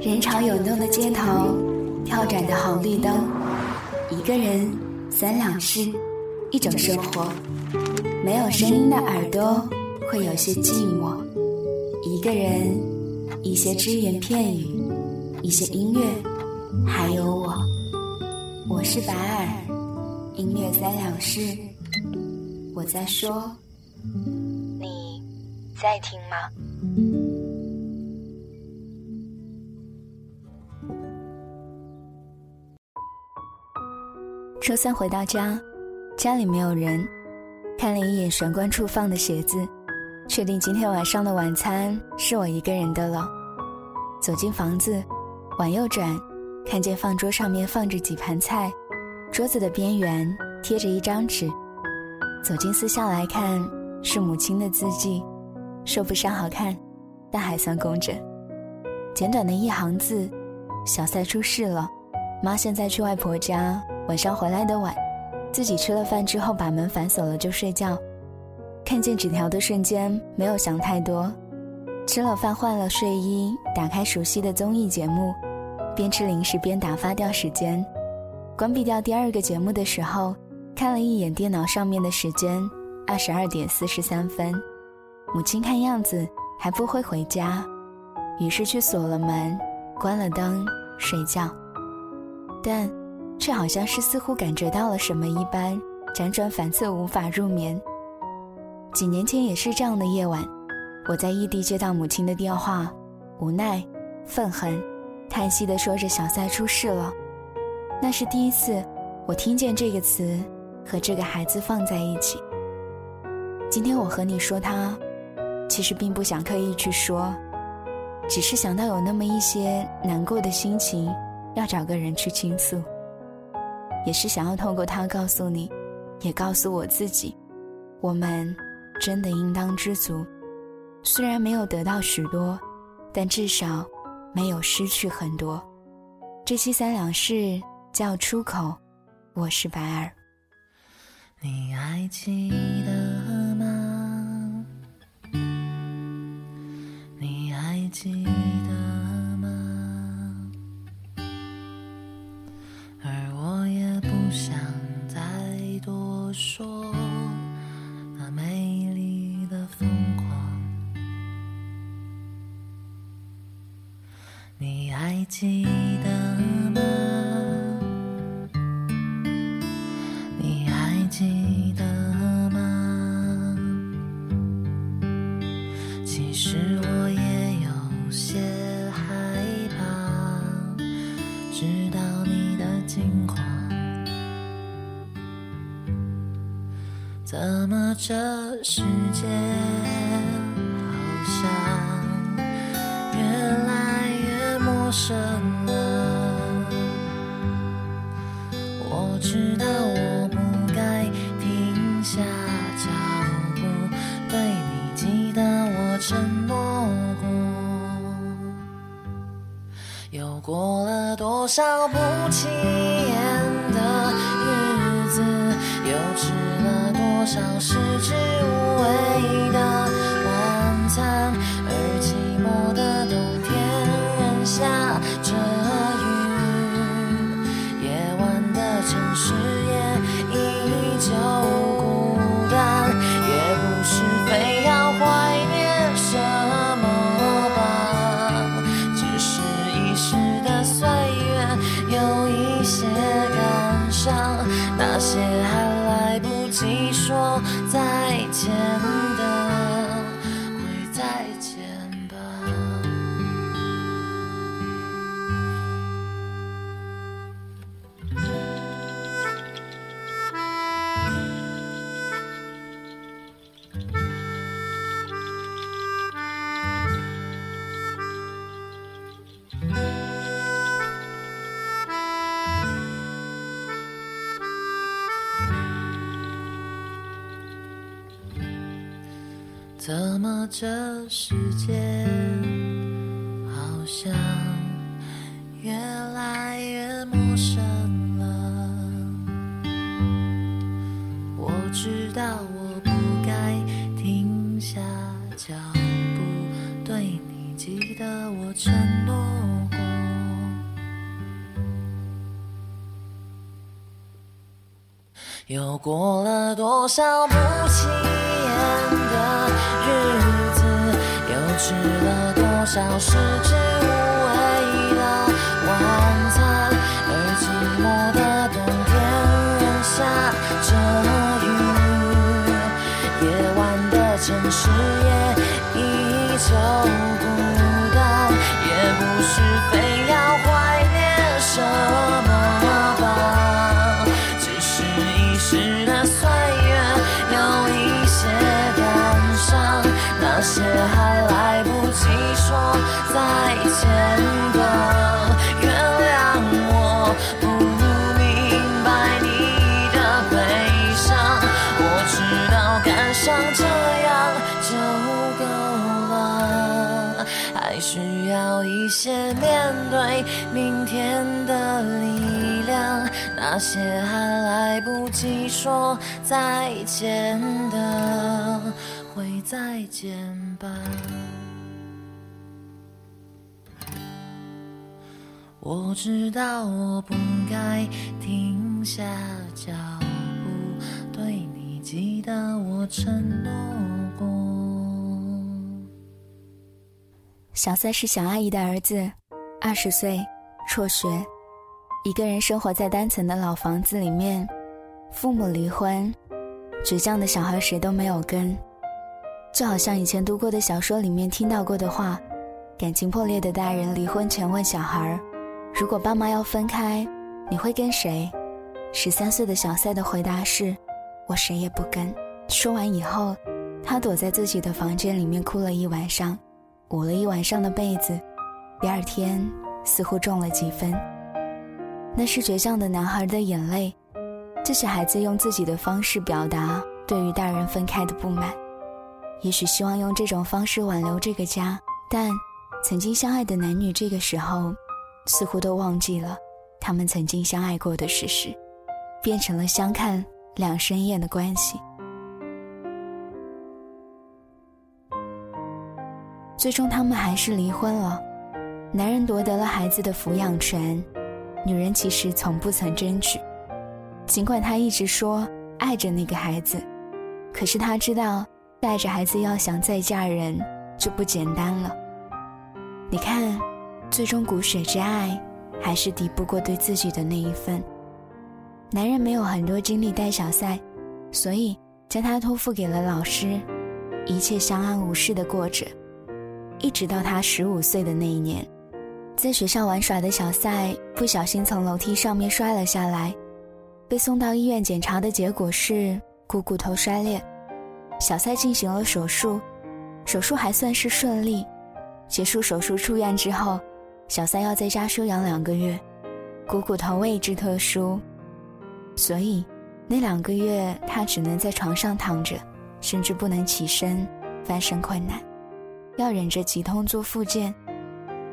人潮涌动的街头，跳转的红绿灯，一个人，三两事，一种生活。没有声音的耳朵会有些寂寞。一个人，一些只言片语，一些音乐，还有我。我是白耳，音乐三两事。我在说，你在听吗？周三回到家，家里没有人，看了一眼玄关处放的鞋子，确定今天晚上的晚餐是我一个人的了。走进房子，往右转，看见饭桌上面放着几盘菜，桌子的边缘贴着一张纸。走进四下来看，是母亲的字迹，说不上好看，但还算工整。简短的一行字：小赛出事了，妈现在去外婆家。晚上回来的晚，自己吃了饭之后把门反锁了就睡觉。看见纸条的瞬间，没有想太多。吃了饭换了睡衣，打开熟悉的综艺节目，边吃零食边打发掉时间。关闭掉第二个节目的时候，看了一眼电脑上面的时间，二十二点四十三分。母亲看样子还不会回家，于是去锁了门，关了灯，睡觉。但。却好像是似乎感觉到了什么一般，辗转反侧无法入眠。几年前也是这样的夜晚，我在异地接到母亲的电话，无奈、愤恨、叹息地说着小赛出事了。那是第一次，我听见这个词和这个孩子放在一起。今天我和你说他，其实并不想刻意去说，只是想到有那么一些难过的心情，要找个人去倾诉。也是想要透过它告诉你，也告诉我自己，我们真的应当知足。虽然没有得到许多，但至少没有失去很多。这期三两事叫出口，我是白儿。你还记得这世界好像越来越……陌生了，我知道我不该停下脚步，对你记得我承诺过。又过了多少不起眼的日子，又了多少食之无味的间好像越来越陌生了。我知道我不该停下脚步，对你记得我承诺过。又过了多少不起眼的。失了多少食之无味一些面对明天的力量，那些还来不及说再见的，会再见吧。我知道我不该停下脚步，对你记得我承诺小三是小阿姨的儿子，二十岁，辍学，一个人生活在单层的老房子里面，父母离婚，倔强的小孩谁都没有跟，就好像以前读过的小说里面听到过的话，感情破裂的大人离婚前问小孩如果爸妈要分开，你会跟谁？十三岁的小赛的回答是：我谁也不跟。说完以后，他躲在自己的房间里面哭了一晚上。捂了一晚上的被子，第二天似乎重了几分。那是倔强的男孩的眼泪，这是孩子用自己的方式表达对于大人分开的不满，也许希望用这种方式挽留这个家。但曾经相爱的男女，这个时候似乎都忘记了他们曾经相爱过的事实，变成了相看两生厌的关系。最终，他们还是离婚了。男人夺得了孩子的抚养权，女人其实从不曾争取。尽管她一直说爱着那个孩子，可是他知道带着孩子要想再嫁人就不简单了。你看，最终骨血之爱还是抵不过对自己的那一份。男人没有很多精力带小赛，所以将他托付给了老师，一切相安无事的过着。一直到他十五岁的那一年，在学校玩耍的小赛不小心从楼梯上面摔了下来，被送到医院检查的结果是股骨头摔裂。小赛进行了手术，手术还算是顺利。结束手术出院之后，小赛要在家休养两个月。股骨头位置特殊，所以那两个月他只能在床上躺着，甚至不能起身，翻身困难。要忍着急痛做复健，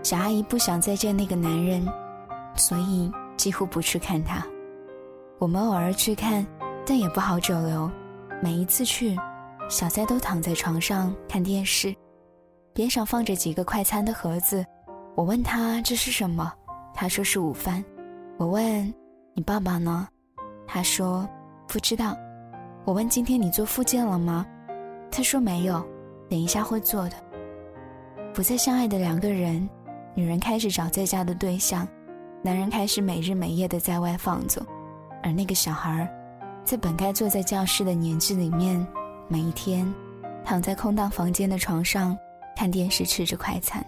小阿姨不想再见那个男人，所以几乎不去看他。我们偶尔去看，但也不好久留。每一次去，小塞都躺在床上看电视，边上放着几个快餐的盒子。我问他这是什么，他说是午饭。我问你爸爸呢，他说不知道。我问今天你做复健了吗？他说没有，等一下会做的。不再相爱的两个人，女人开始找在家的对象，男人开始每日每夜的在外放纵，而那个小孩，在本该坐在教室的年纪里面，每一天躺在空荡房间的床上看电视，吃着快餐。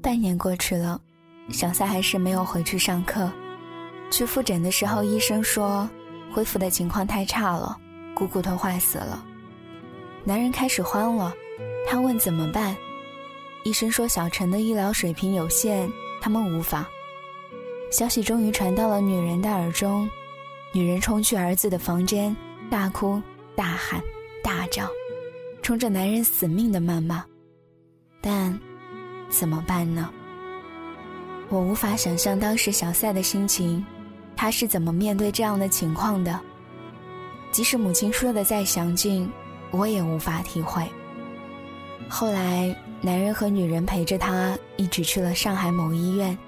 半年过去了。小赛还是没有回去上课。去复诊的时候，医生说恢复的情况太差了，股骨头坏死了。男人开始慌了，他问怎么办？医生说小陈的医疗水平有限，他们无法。消息终于传到了女人的耳中，女人冲去儿子的房间，大哭大喊大叫，冲着男人死命的谩骂。但怎么办呢？我无法想象当时小赛的心情，他是怎么面对这样的情况的。即使母亲说的再详尽，我也无法体会。后来，男人和女人陪着他一起去了上海某医院。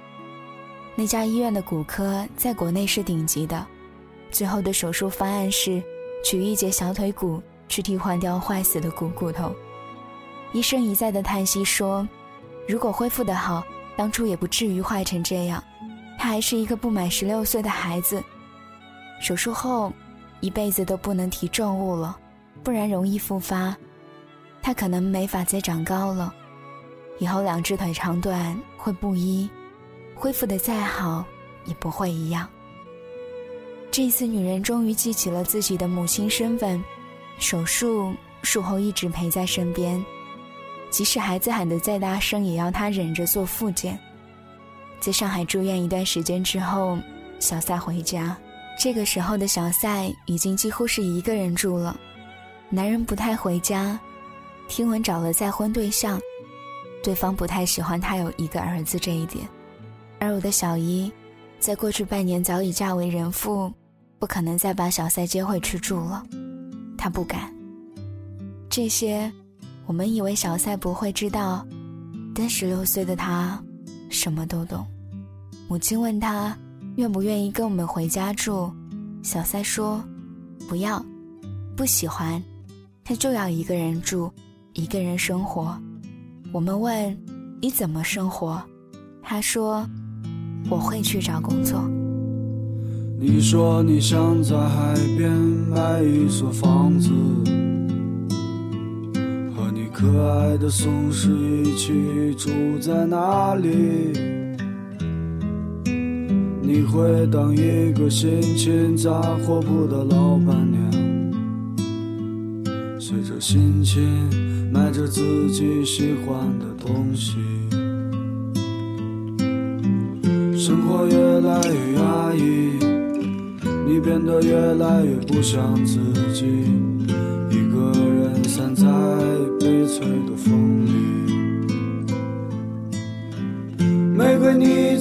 那家医院的骨科在国内是顶级的，最后的手术方案是取一节小腿骨去替换掉坏死的股骨头。医生一再的叹息说：“如果恢复的好，当初也不至于坏成这样。他还是一个不满十六岁的孩子。手术后，一辈子都不能提重物了，不然容易复发。他可能没法再长高了，以后两只腿长短会不一。”恢复的再好，也不会一样。这次女人终于记起了自己的母亲身份，手术术后一直陪在身边，即使孩子喊得再大声，也要他忍着做复健。在上海住院一段时间之后，小赛回家，这个时候的小赛已经几乎是一个人住了，男人不太回家，听闻找了再婚对象，对方不太喜欢他有一个儿子这一点。而我的小姨，在过去半年早已嫁为人妇，不可能再把小赛接回去住了。她不敢。这些，我们以为小赛不会知道，但十六岁的他，什么都懂。母亲问他愿不愿意跟我们回家住，小赛说，不要，不喜欢，他就要一个人住，一个人生活。我们问你怎么生活，他说。我会去找工作。你说你想在海边买一所房子，可爱的松狮一起住在那里。你会当一个心情杂货铺的老板娘，随着心情买着自己喜欢的东西。生活越来越压抑，你变得越来越不像自己，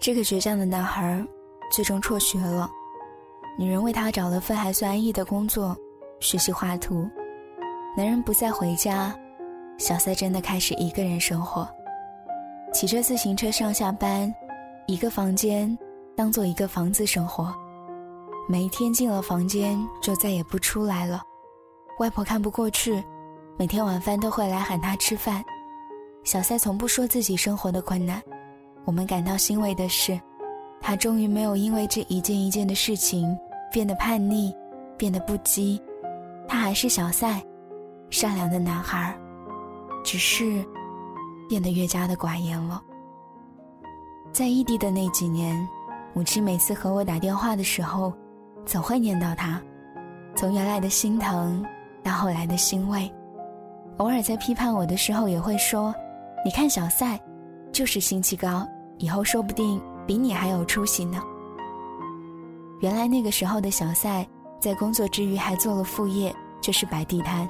这个倔强的男孩最终辍学了，女人为他找了份还算安逸的工作，学习画图。男人不再回家，小赛真的开始一个人生活，骑着自行车上下班，一个房间当做一个房子生活，每一天进了房间就再也不出来了。外婆看不过去，每天晚饭都会来喊他吃饭。小赛从不说自己生活的困难。我们感到欣慰的是，他终于没有因为这一件一件的事情变得叛逆，变得不羁。他还是小赛，善良的男孩，只是变得越加的寡言了。在异地的那几年，母亲每次和我打电话的时候，总会念叨他，从原来的心疼到后来的欣慰，偶尔在批判我的时候也会说：“你看小赛。”就是心气高，以后说不定比你还有出息呢。原来那个时候的小赛，在工作之余还做了副业，就是摆地摊。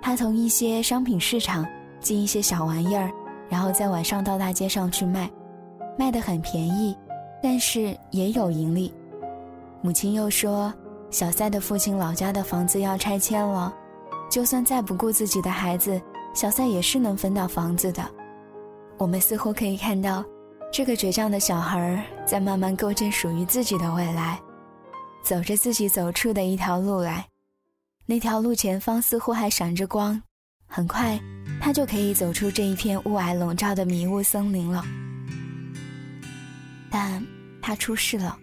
他从一些商品市场进一些小玩意儿，然后在晚上到大街上去卖，卖得很便宜，但是也有盈利。母亲又说，小赛的父亲老家的房子要拆迁了，就算再不顾自己的孩子，小赛也是能分到房子的。我们似乎可以看到，这个倔强的小孩在慢慢构建属于自己的未来，走着自己走出的一条路来。那条路前方似乎还闪着光，很快他就可以走出这一片雾霭笼罩的迷雾森林了。但他出事了，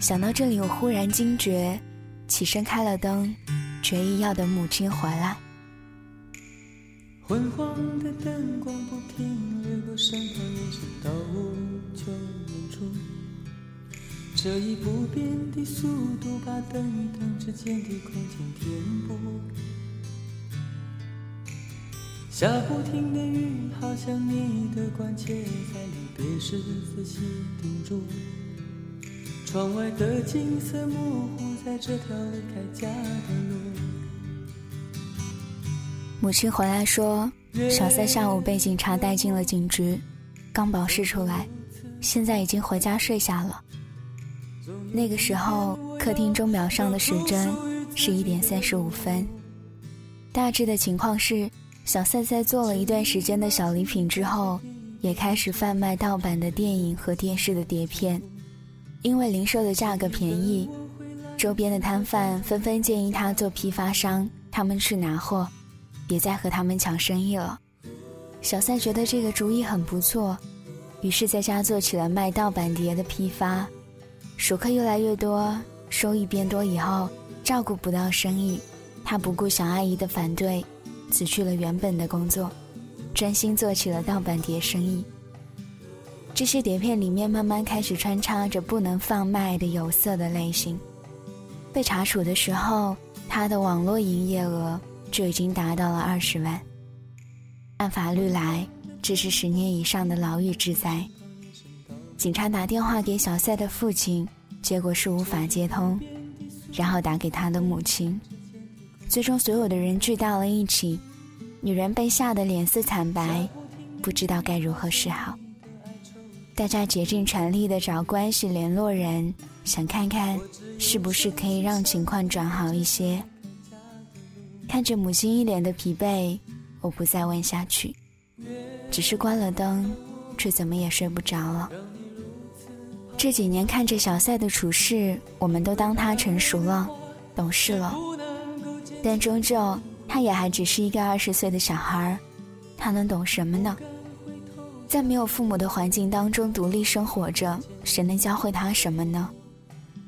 想到这里，我忽然惊觉，起身开了灯，决意要等母亲回来。昏黄的灯光不停掠过身旁眼神到无穷远处，这一不变的速度把灯与灯之间的空间填补。下不停的雨，好像你的关切，在离别时仔细叮嘱。窗外的景色模糊在这条离开家的路。母亲回来说，小赛下午被警察带进了警局，刚保释出来，现在已经回家睡下了。那个时候，客厅钟表上的时针是一点三十五分。大致的情况是，小赛在做了一段时间的小礼品之后，也开始贩卖盗版的电影和电视的碟片，因为零售的价格便宜，周边的摊贩纷纷建议他做批发商，他们去拿货。别再和他们抢生意了。小赛觉得这个主意很不错，于是在家做起了卖盗版碟的批发。熟客越来越多，收益变多以后，照顾不到生意，他不顾小阿姨的反对，辞去了原本的工作，专心做起了盗版碟生意。这些碟片里面慢慢开始穿插着不能贩卖的有色的类型。被查处的时候，他的网络营业额。就已经达到了二十万。按法律来，这是十年以上的牢狱之灾。警察打电话给小赛的父亲，结果是无法接通，然后打给他的母亲。最终，所有的人聚到了一起，女人被吓得脸色惨白，不知道该如何是好。大家竭尽全力的找关系联络人，想看看是不是可以让情况转好一些。看着母亲一脸的疲惫，我不再问下去，只是关了灯，却怎么也睡不着了。这几年看着小赛的处事，我们都当他成熟了、懂事了，但终究他也还只是一个二十岁的小孩他能懂什么呢？在没有父母的环境当中独立生活着，谁能教会他什么呢？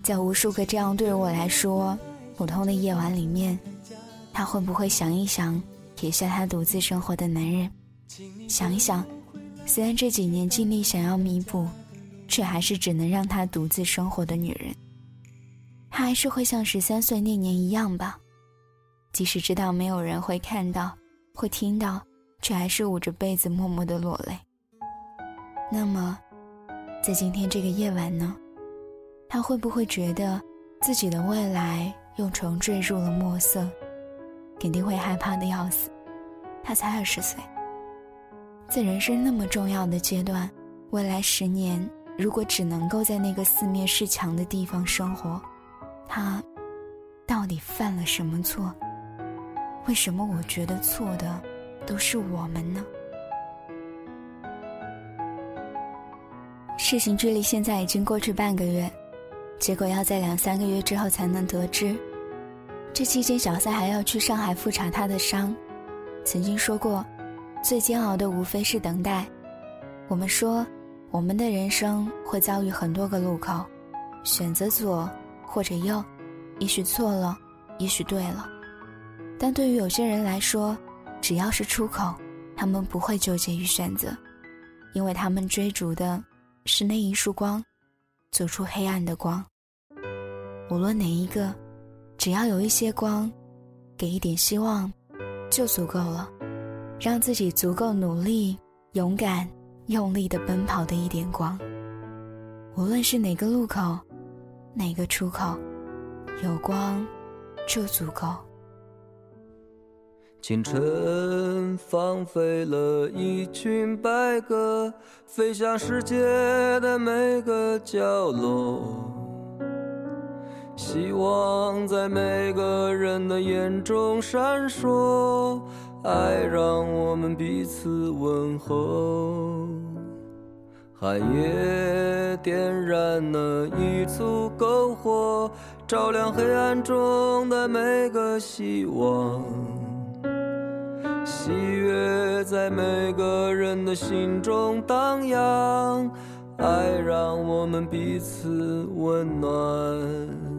在无数个这样对于我来说普通的夜晚里面。他会不会想一想，撇下他独自生活的男人？想一想，虽然这几年尽力想要弥补，却还是只能让他独自生活的女人。他还是会像十三岁那年一样吧？即使知道没有人会看到、会听到，却还是捂着被子默默的落泪。那么，在今天这个夜晚呢？他会不会觉得自己的未来又重坠入了墨色？肯定会害怕的要死。他才二十岁，在人生那么重要的阶段，未来十年如果只能够在那个四面是墙的地方生活，他到底犯了什么错？为什么我觉得错的都是我们呢？事情距离现在已经过去半个月，结果要在两三个月之后才能得知。这期间，小三还要去上海复查他的伤。曾经说过，最煎熬的无非是等待。我们说，我们的人生会遭遇很多个路口，选择左或者右，也许错了，也许对了。但对于有些人来说，只要是出口，他们不会纠结于选择，因为他们追逐的是那一束光，走出黑暗的光。无论哪一个。只要有一些光，给一点希望，就足够了。让自己足够努力、勇敢、用力的奔跑的一点光。无论是哪个路口，哪个出口，有光就足够。清晨放飞了一群白鸽，飞向世界的每个角落。希望在每个人的眼中闪烁，爱让我们彼此问候。寒夜点燃了一簇篝火，照亮黑暗中的每个希望。喜悦在每个人的心中荡漾，爱让我们彼此温暖。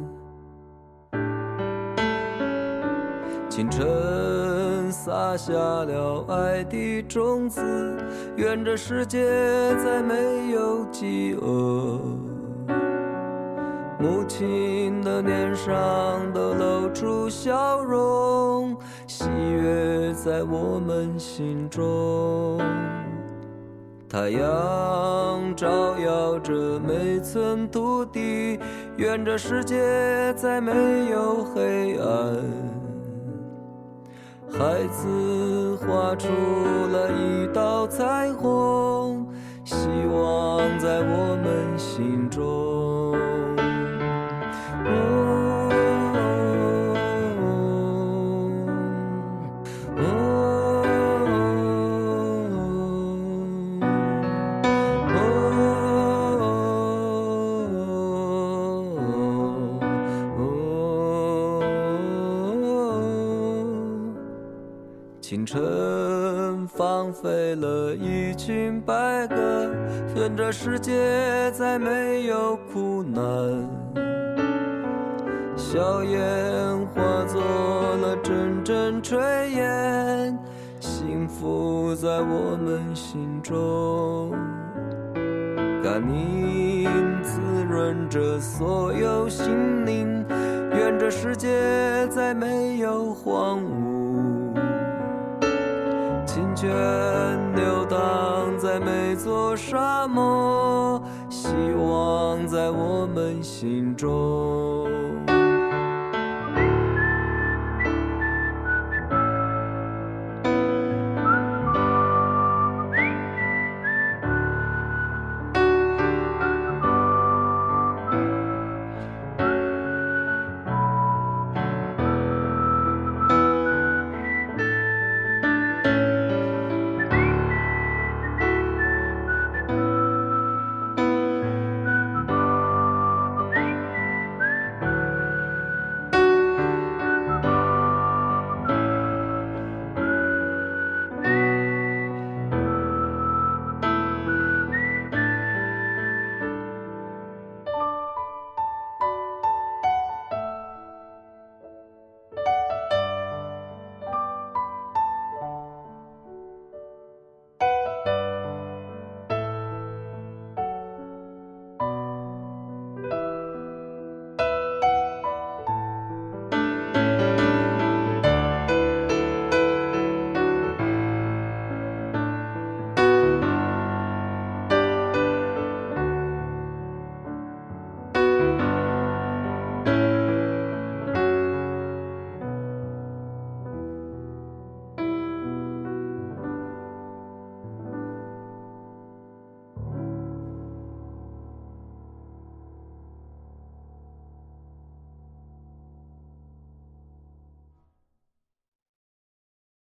清晨撒下了爱的种子，愿这世界再没有饥饿。母亲的脸上都露出笑容，喜悦在我们心中。太阳照耀着每寸土地，愿这世界再没有黑暗。孩子画出了一道彩虹，希望在我们心中。晨放飞了一群白鸽，愿这世界再没有苦难。硝烟化作了阵阵炊烟，幸福在我们心中。甘霖滋润着所有心灵，愿这世界再没有荒芜。流荡在每座沙漠，希望在我们心中。